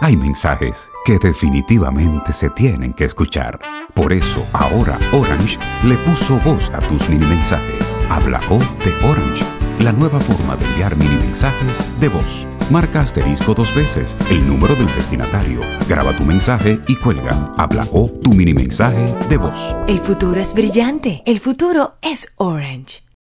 Hay mensajes que definitivamente se tienen que escuchar. Por eso ahora Orange le puso voz a tus mini mensajes. Habla O de Orange, la nueva forma de enviar mini mensajes de voz. Marca asterisco dos veces el número del destinatario. Graba tu mensaje y cuelga. Habla O tu mini mensaje de voz. El futuro es brillante. El futuro es Orange.